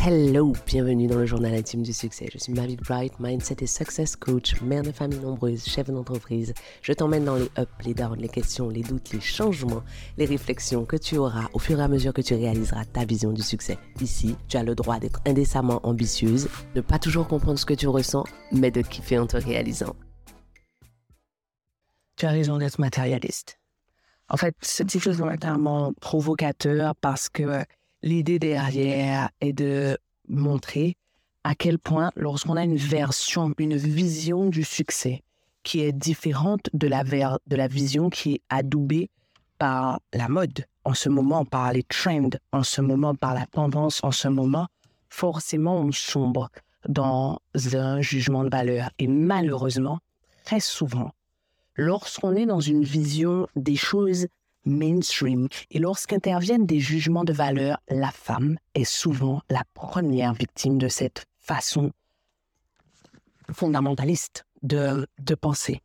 Hello, bienvenue dans le journal intime du succès. Je suis Mavic Bright, mindset et success coach, mère de famille nombreuse, chef d'entreprise. Je t'emmène dans les ups, les downs, les questions, les doutes, les changements, les réflexions que tu auras au fur et à mesure que tu réaliseras ta vision du succès. Ici, tu as le droit d'être indécemment ambitieuse, ne pas toujours comprendre ce que tu ressens, mais de kiffer en te réalisant. Tu as raison d'être matérialiste. En fait, ce titre est vraiment provocateur parce que L'idée derrière est de montrer à quel point, lorsqu'on a une version, une vision du succès qui est différente de la, de la vision qui est adoubée par la mode en ce moment, par les trends en ce moment, par la tendance en ce moment, forcément on sombre dans un jugement de valeur. Et malheureusement, très souvent, lorsqu'on est dans une vision des choses mainstream. Et lorsqu'interviennent des jugements de valeur, la femme est souvent la première victime de cette façon fondamentaliste de, penser.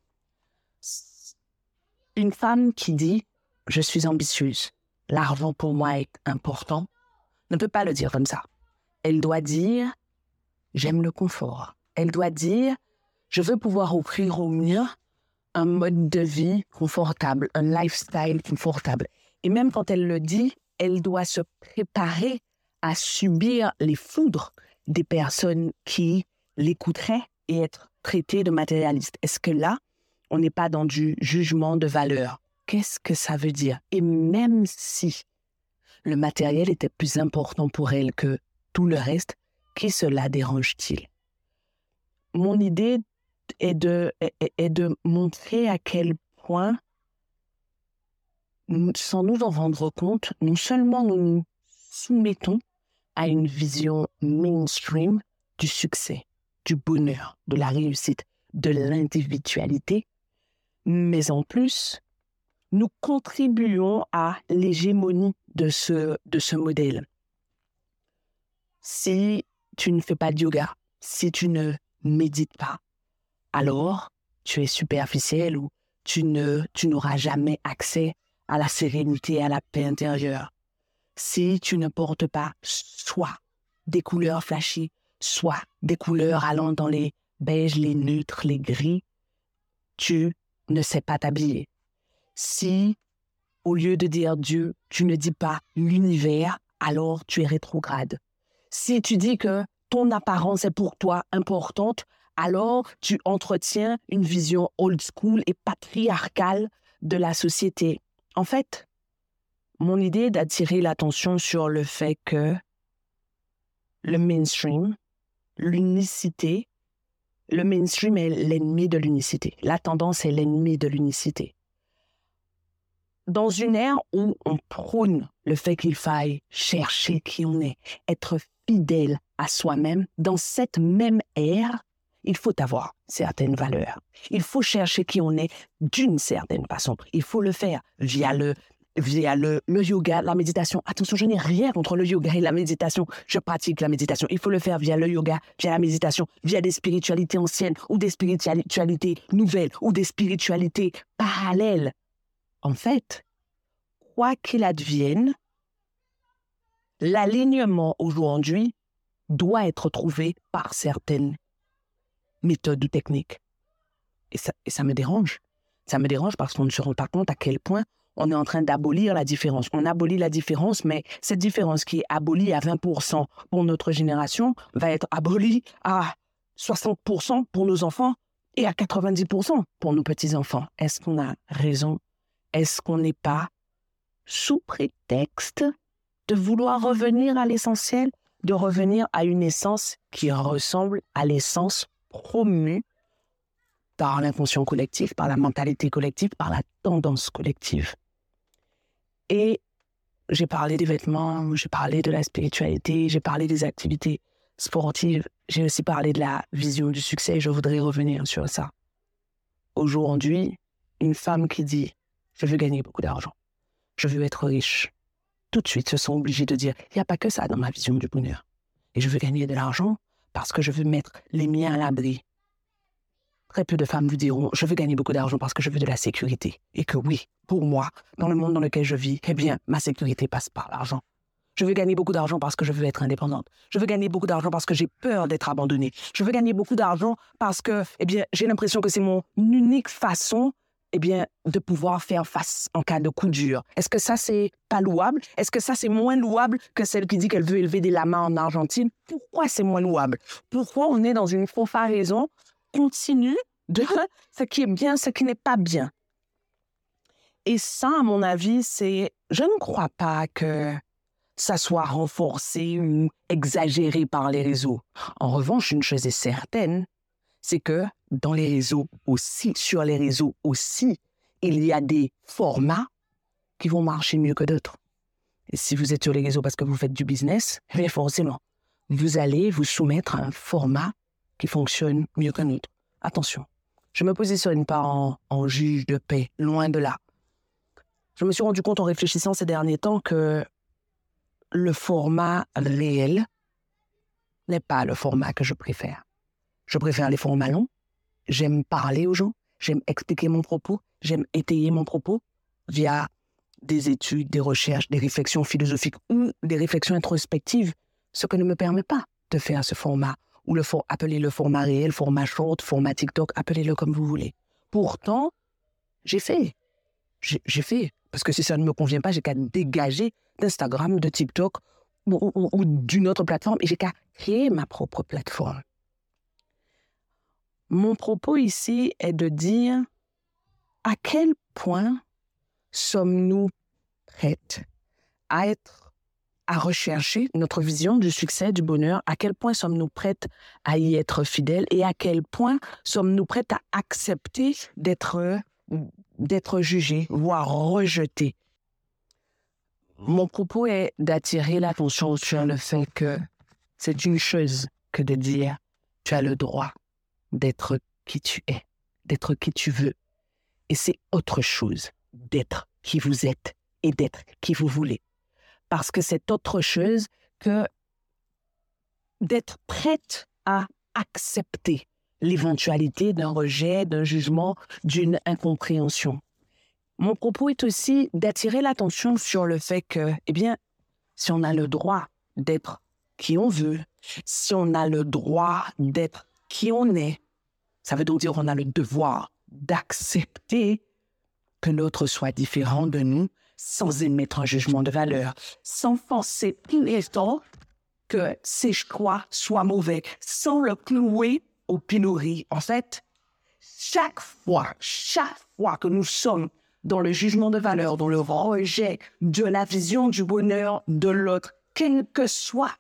Une femme qui dit Je suis ambitieuse, l'argent pour moi est important, ne peut pas le dire comme ça. Elle doit dire J'aime le confort. Elle doit dire Je veux pouvoir offrir au mieux un mode de vie confortable, un lifestyle confortable. Et même quand elle le dit, elle doit se préparer à subir les foudres des personnes qui l'écouteraient et être traitées de matérialiste. Est-ce que là, on n'est pas dans du jugement de valeur? Qu'est-ce que ça veut dire? Et même si le matériel était plus important pour elle que tout le reste, qui cela dérange-t-il? Mon idée et de, et, de montrer à quel point, sans nous en rendre compte, non seulement nous nous soumettons à une vision mainstream du succès, du bonheur, de la réussite, de l'individualité, mais en plus, nous contribuons à l'hégémonie de ce, de ce modèle. Si tu ne fais pas de yoga, si tu ne médites pas, alors tu es superficiel ou tu ne tu n'auras jamais accès à la sérénité et à la paix intérieure. Si tu ne portes pas soit des couleurs flashy, soit des couleurs allant dans les beiges, les neutres, les gris, tu ne sais pas t'habiller. Si, au lieu de dire Dieu, tu ne dis pas l'univers, alors tu es rétrograde. Si tu dis que ton apparence est pour toi importante, alors tu entretiens une vision old school et patriarcale de la société. En fait, mon idée est d'attirer l'attention sur le fait que le mainstream, l'unicité, le mainstream est l'ennemi de l'unicité. La tendance est l'ennemi de l'unicité. Dans une ère où on prône le fait qu'il faille chercher qui on est, être fidèle à soi-même, dans cette même ère, il faut avoir certaines valeurs. Il faut chercher qui on est d'une certaine façon. Il faut le faire via le via le, le yoga, la méditation. Attention, je n'ai rien contre le yoga et la méditation. Je pratique la méditation. Il faut le faire via le yoga, via la méditation, via des spiritualités anciennes ou des spiritualités nouvelles ou des spiritualités parallèles. En fait, quoi qu'il advienne, l'alignement aujourd'hui doit être trouvé par certaines méthode ou technique. Et ça, et ça me dérange. Ça me dérange parce qu'on ne se rend pas compte à quel point on est en train d'abolir la différence. On abolit la différence, mais cette différence qui est abolie à 20% pour notre génération va être abolie à 60% pour nos enfants et à 90% pour nos petits-enfants. Est-ce qu'on a raison? Est-ce qu'on n'est pas sous prétexte de vouloir revenir à l'essentiel, de revenir à une essence qui ressemble à l'essence promu par l'inconscient collectif, par la mentalité collective, par la tendance collective. Et j'ai parlé des vêtements, j'ai parlé de la spiritualité, j'ai parlé des activités sportives, j'ai aussi parlé de la vision du succès, je voudrais revenir sur ça. Aujourd'hui, une femme qui dit je veux gagner beaucoup d'argent, je veux être riche, tout de suite se sont obligés de dire il n'y a pas que ça dans ma vision du bonheur. Et je veux gagner de l'argent parce que je veux mettre les miens à l'abri. Très peu de femmes vous diront, je veux gagner beaucoup d'argent parce que je veux de la sécurité. Et que oui, pour moi, dans le monde dans lequel je vis, eh bien, ma sécurité passe par l'argent. Je veux gagner beaucoup d'argent parce que je veux être indépendante. Je veux gagner beaucoup d'argent parce que j'ai peur d'être abandonnée. Je veux gagner beaucoup d'argent parce que, eh bien, j'ai l'impression que c'est mon unique façon, eh bien, de pouvoir faire face en cas de coup dur. Est-ce que ça, c'est pas louable? Est-ce que ça, c'est moins louable que celle qui dit qu'elle veut élever des lamas en Argentine? Pourquoi c'est moins louable? Pourquoi on est dans une comparaison continue de ce qui est bien, ce qui n'est pas bien? Et ça, à mon avis, c'est, je ne crois pas que ça soit renforcé ou exagéré par les réseaux. En revanche, une chose est certaine, c'est que dans les réseaux aussi, sur les réseaux aussi, il y a des formats qui vont marcher mieux que d'autres. Et si vous êtes sur les réseaux parce que vous faites du business, bien forcément, vous allez vous soumettre à un format qui fonctionne mieux qu'un autre. Attention, je me positionne pas en, en juge de paix, loin de là. Je me suis rendu compte en réfléchissant ces derniers temps que le format réel n'est pas le format que je préfère. Je préfère les formats longs. J'aime parler aux gens. J'aime expliquer mon propos. J'aime étayer mon propos via des études, des recherches, des réflexions philosophiques ou des réflexions introspectives, ce que ne me permet pas de faire ce format, ou le appelez le format réel, format short, format TikTok, appelez-le comme vous voulez. Pourtant, j'ai fait. J'ai fait. Parce que si ça ne me convient pas, j'ai qu'à dégager d'Instagram, de TikTok ou, d'une autre plateforme et j'ai qu'à créer ma propre plateforme. Mon propos ici est de dire à quel point sommes-nous prêtes à être, à rechercher notre vision du succès, du bonheur, à quel point sommes-nous prêtes à y être fidèles? Et à quel point sommes-nous prêtes à accepter d'être, d'être jugées, voire rejetées mon propos est d'attirer l'attention sur le fait que c'est une chose que de dire tu as le droit d'être qui tu es, d'être qui tu veux. Et c'est autre chose d'être qui vous êtes et d'être qui vous voulez. Parce que c'est autre chose que d'être prête à accepter l'éventualité d'un rejet, d'un jugement, d'une incompréhension. Mon propos est aussi d'attirer l'attention sur le fait que, eh bien, si on a le droit d'être qui on veut, si on a le droit d'être qui on est, ça veut donc dire qu'on a le devoir d'accepter que l'autre soit différent de nous sans émettre un jugement de valeur, sans penser temps que ses choix soient mauvais, sans le clouer au pilori. En fait, chaque fois, chaque fois que nous sommes dans le jugement de valeur, dans le rejet de la vision du bonheur de l'autre, quelle que soit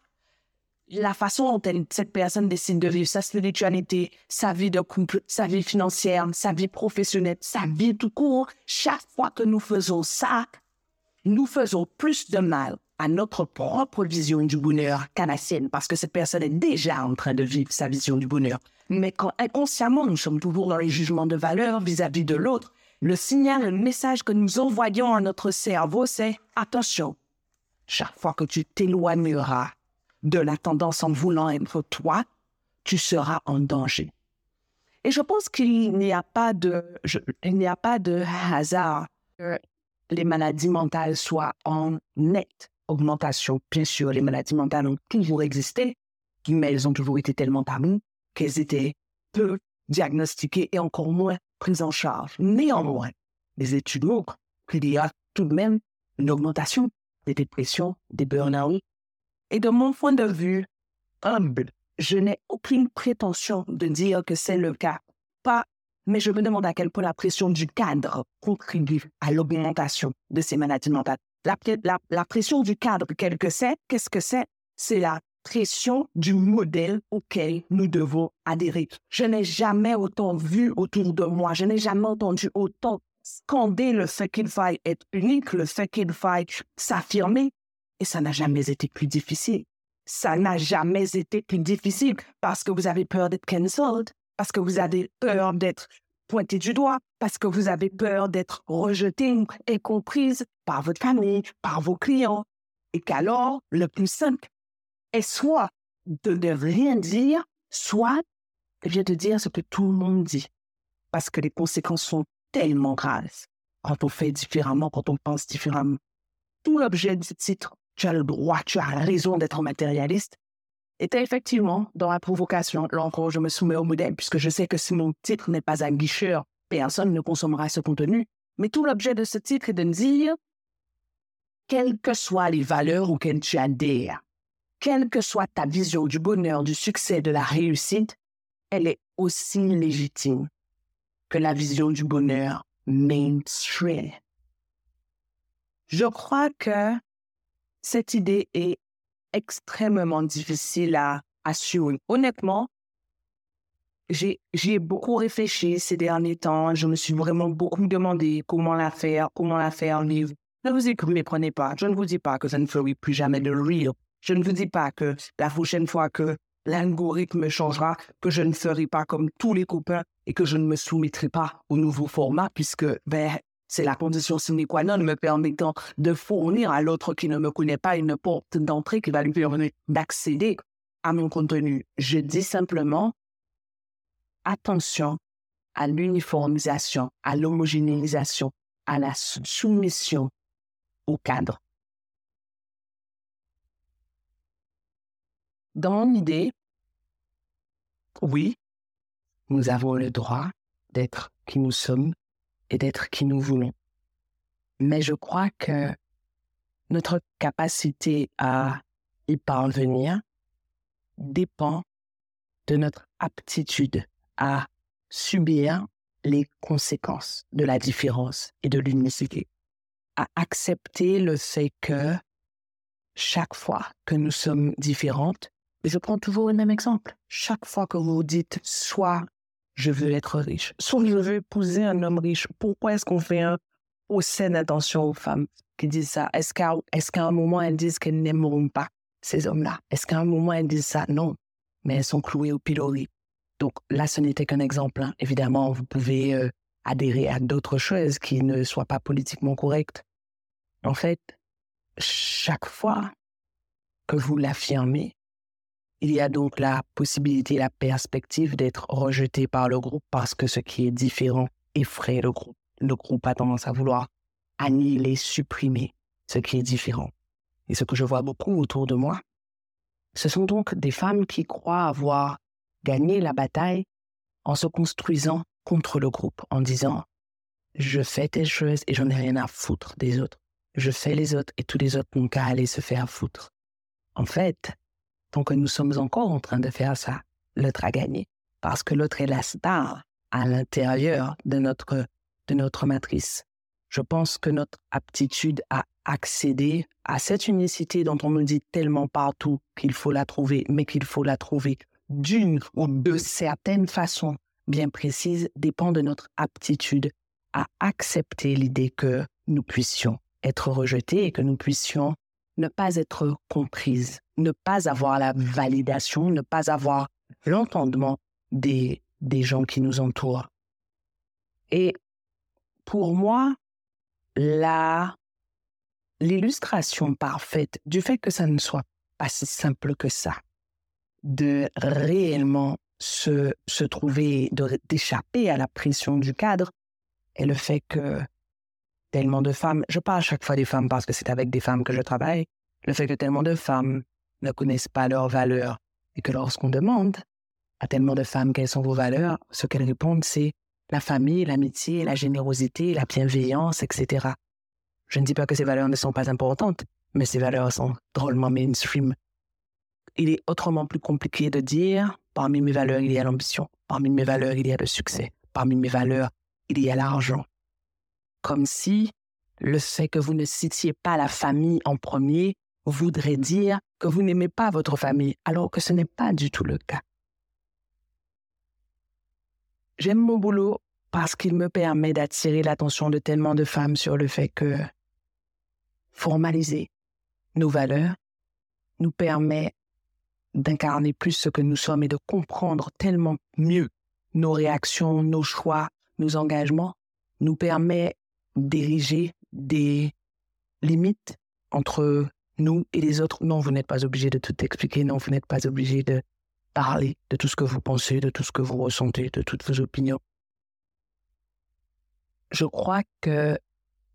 la façon dont cette personne décide de vivre sa spiritualité, sa vie de couple, sa vie financière, sa vie professionnelle, sa vie tout court, chaque fois que nous faisons ça, nous faisons plus de mal à notre propre vision du bonheur qu'à la sienne, parce que cette personne est déjà en train de vivre sa vision du bonheur. Mais quand inconsciemment nous sommes toujours dans les jugements de valeur vis-à-vis -vis de l'autre, le signal, le message que nous envoyons à notre cerveau, c'est attention, chaque fois que tu t'éloigneras de la tendance en voulant être toi, tu seras en danger. Et je pense qu'il n'y a pas de, il n'y a pas de hasard que les maladies mentales soient en nette augmentation. Bien sûr, les maladies mentales ont toujours existé, mais elles ont toujours été tellement taboues qu'elles étaient peu diagnostiquées et encore moins prise en charge. Néanmoins, les études montrent qu'il y a tout de même une augmentation des dépressions, des burn-out. Et de mon point de vue humble, je n'ai aucune prétention de dire que c'est le cas. Pas, mais je me demande à quel point la pression du cadre contribue à l'augmentation de ces maladies mentales. La, la pression du cadre, quel que c'est, qu'est-ce que c'est? C'est la pression du modèle auquel nous devons adhérer. Je n'ai jamais autant vu autour de moi, je n'ai jamais entendu autant scander le fait qu'il faille être unique, le fait qu'il faille s'affirmer, et ça n'a jamais été plus difficile. Ça n'a jamais été plus difficile parce que vous avez peur d'être cancelled, parce que vous avez peur d'être pointé du doigt, parce que vous avez peur d'être rejeté et comprise par votre famille, par vos clients, et qu'alors, le plus simple, est soit de ne rien dire, soit vient de dire ce que tout le monde dit. Parce que les conséquences sont tellement graves quand on fait différemment, quand on pense différemment. Tout l'objet du titre tu as le droit, tu as raison d'être matérialiste, était effectivement dans la provocation. Là je me soumets au modèle puisque je sais que si mon titre n'est pas un guicheur, personne ne consommera ce contenu. Mais tout l'objet de ce titre est de dire, quelles que soient les valeurs auxquelles tu adhères, quelle que soit ta vision du bonheur, du succès, de la réussite, elle est aussi légitime que la vision du bonheur mainstream. Je crois que cette idée est extrêmement difficile à assurer. Honnêtement, j'ai beaucoup réfléchi ces derniers temps. Je me suis vraiment beaucoup demandé comment la faire, comment la faire livre. Ne vous écoutez, prenez pas. Je ne vous dis pas que ça ne ferait plus jamais de real. Je ne vous dis pas que la prochaine fois que l'algorithme changera, que je ne ferai pas comme tous les copains et que je ne me soumettrai pas au nouveau format puisque ben, c'est la condition sine qua non me permettant de fournir à l'autre qui ne me connaît pas une porte d'entrée qui va lui permettre d'accéder à mon contenu. Je dis simplement attention à l'uniformisation, à l'homogénéisation, à la soumission au cadre. Dans mon idée, oui, nous avons le droit d'être qui nous sommes et d'être qui nous voulons. Mais je crois que notre capacité à y parvenir dépend de notre aptitude à subir les conséquences de la différence et de l'unicité, à accepter le fait que chaque fois que nous sommes différentes, et je prends toujours le même exemple, chaque fois que vous dites soit je veux être riche. Soit je veux épouser un homme riche. Pourquoi est-ce qu'on fait un procès d'intention aux femmes qui disent ça? Est-ce qu'à est un moment, elles disent qu'elles n'aimeront pas ces hommes-là? Est-ce qu'à un moment, elles disent ça? Non. Mais elles sont clouées au pilori. Donc là, ce n'était qu'un exemple. Hein. Évidemment, vous pouvez euh, adhérer à d'autres choses qui ne soient pas politiquement correctes. En fait, chaque fois que vous l'affirmez, il y a donc la possibilité, la perspective d'être rejeté par le groupe parce que ce qui est différent effraie le groupe. Le groupe a tendance à vouloir annihiler, supprimer ce qui est différent. Et ce que je vois beaucoup autour de moi, ce sont donc des femmes qui croient avoir gagné la bataille en se construisant contre le groupe, en disant je fais tes choses et j'en ai rien à foutre des autres. Je fais les autres et tous les autres n'ont qu'à aller se faire foutre. En fait, donc nous sommes encore en train de faire ça. L'autre a gagné. Parce que l'autre est la star à l'intérieur de notre, de notre matrice. Je pense que notre aptitude à accéder à cette unicité dont on me dit tellement partout qu'il faut la trouver, mais qu'il faut la trouver d'une ou de certaines façons bien précises, dépend de notre aptitude à accepter l'idée que nous puissions être rejetés et que nous puissions ne pas être comprises, ne pas avoir la validation, ne pas avoir l'entendement des, des gens qui nous entourent. Et pour moi, l'illustration parfaite du fait que ça ne soit pas si simple que ça, de réellement se, se trouver, d'échapper à la pression du cadre, est le fait que tellement de femmes, je parle à chaque fois des femmes parce que c'est avec des femmes que je travaille, le fait que tellement de femmes ne connaissent pas leurs valeurs et que lorsqu'on demande à tellement de femmes quelles sont vos valeurs, ce qu'elles répondent, c'est la famille, l'amitié, la générosité, la bienveillance, etc. Je ne dis pas que ces valeurs ne sont pas importantes, mais ces valeurs sont drôlement mainstream. Il est autrement plus compliqué de dire, parmi mes valeurs, il y a l'ambition, parmi mes valeurs, il y a le succès, parmi mes valeurs, il y a l'argent, comme si le fait que vous ne citiez pas la famille en premier voudrait dire que vous n'aimez pas votre famille, alors que ce n'est pas du tout le cas. J'aime mon boulot parce qu'il me permet d'attirer l'attention de tellement de femmes sur le fait que formaliser nos valeurs nous permet d'incarner plus ce que nous sommes et de comprendre tellement mieux nos réactions, nos choix, nos engagements, nous permet d'ériger des limites entre nous et les autres. Non, vous n'êtes pas obligé de tout expliquer. Non, vous n'êtes pas obligé de parler de tout ce que vous pensez, de tout ce que vous ressentez, de toutes vos opinions. Je crois que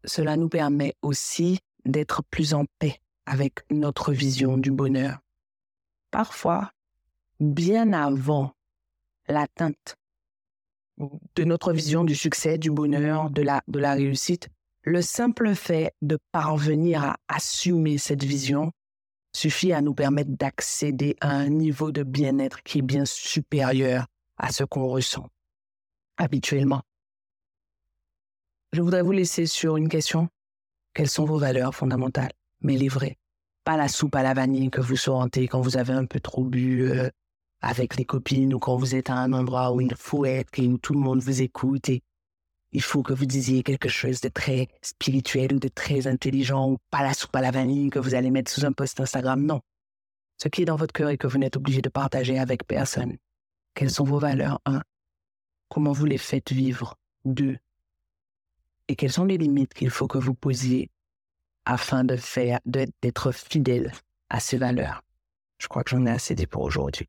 cela nous permet aussi d'être plus en paix avec notre vision du bonheur. Parfois, bien avant l'atteinte de notre vision du succès, du bonheur, de la, de la réussite, le simple fait de parvenir à assumer cette vision suffit à nous permettre d'accéder à un niveau de bien-être qui est bien supérieur à ce qu'on ressent habituellement. Je voudrais vous laisser sur une question. Quelles sont vos valeurs fondamentales Mais les vraies? Pas la soupe à la vanille que vous sortez quand vous avez un peu trop bu euh, avec les copines ou quand vous êtes à un endroit où il faut être et où tout le monde vous écoute et il faut que vous disiez quelque chose de très spirituel ou de très intelligent ou pas la soupe à la vanille que vous allez mettre sous un post Instagram. Non. Ce qui est dans votre cœur et que vous n'êtes obligé de partager avec personne. Quelles sont vos valeurs? Un? Comment vous les faites vivre? Deux? Et quelles sont les limites qu'il faut que vous posiez afin de faire, d'être fidèle à ces valeurs? Je crois que j'en ai assez dit pour aujourd'hui.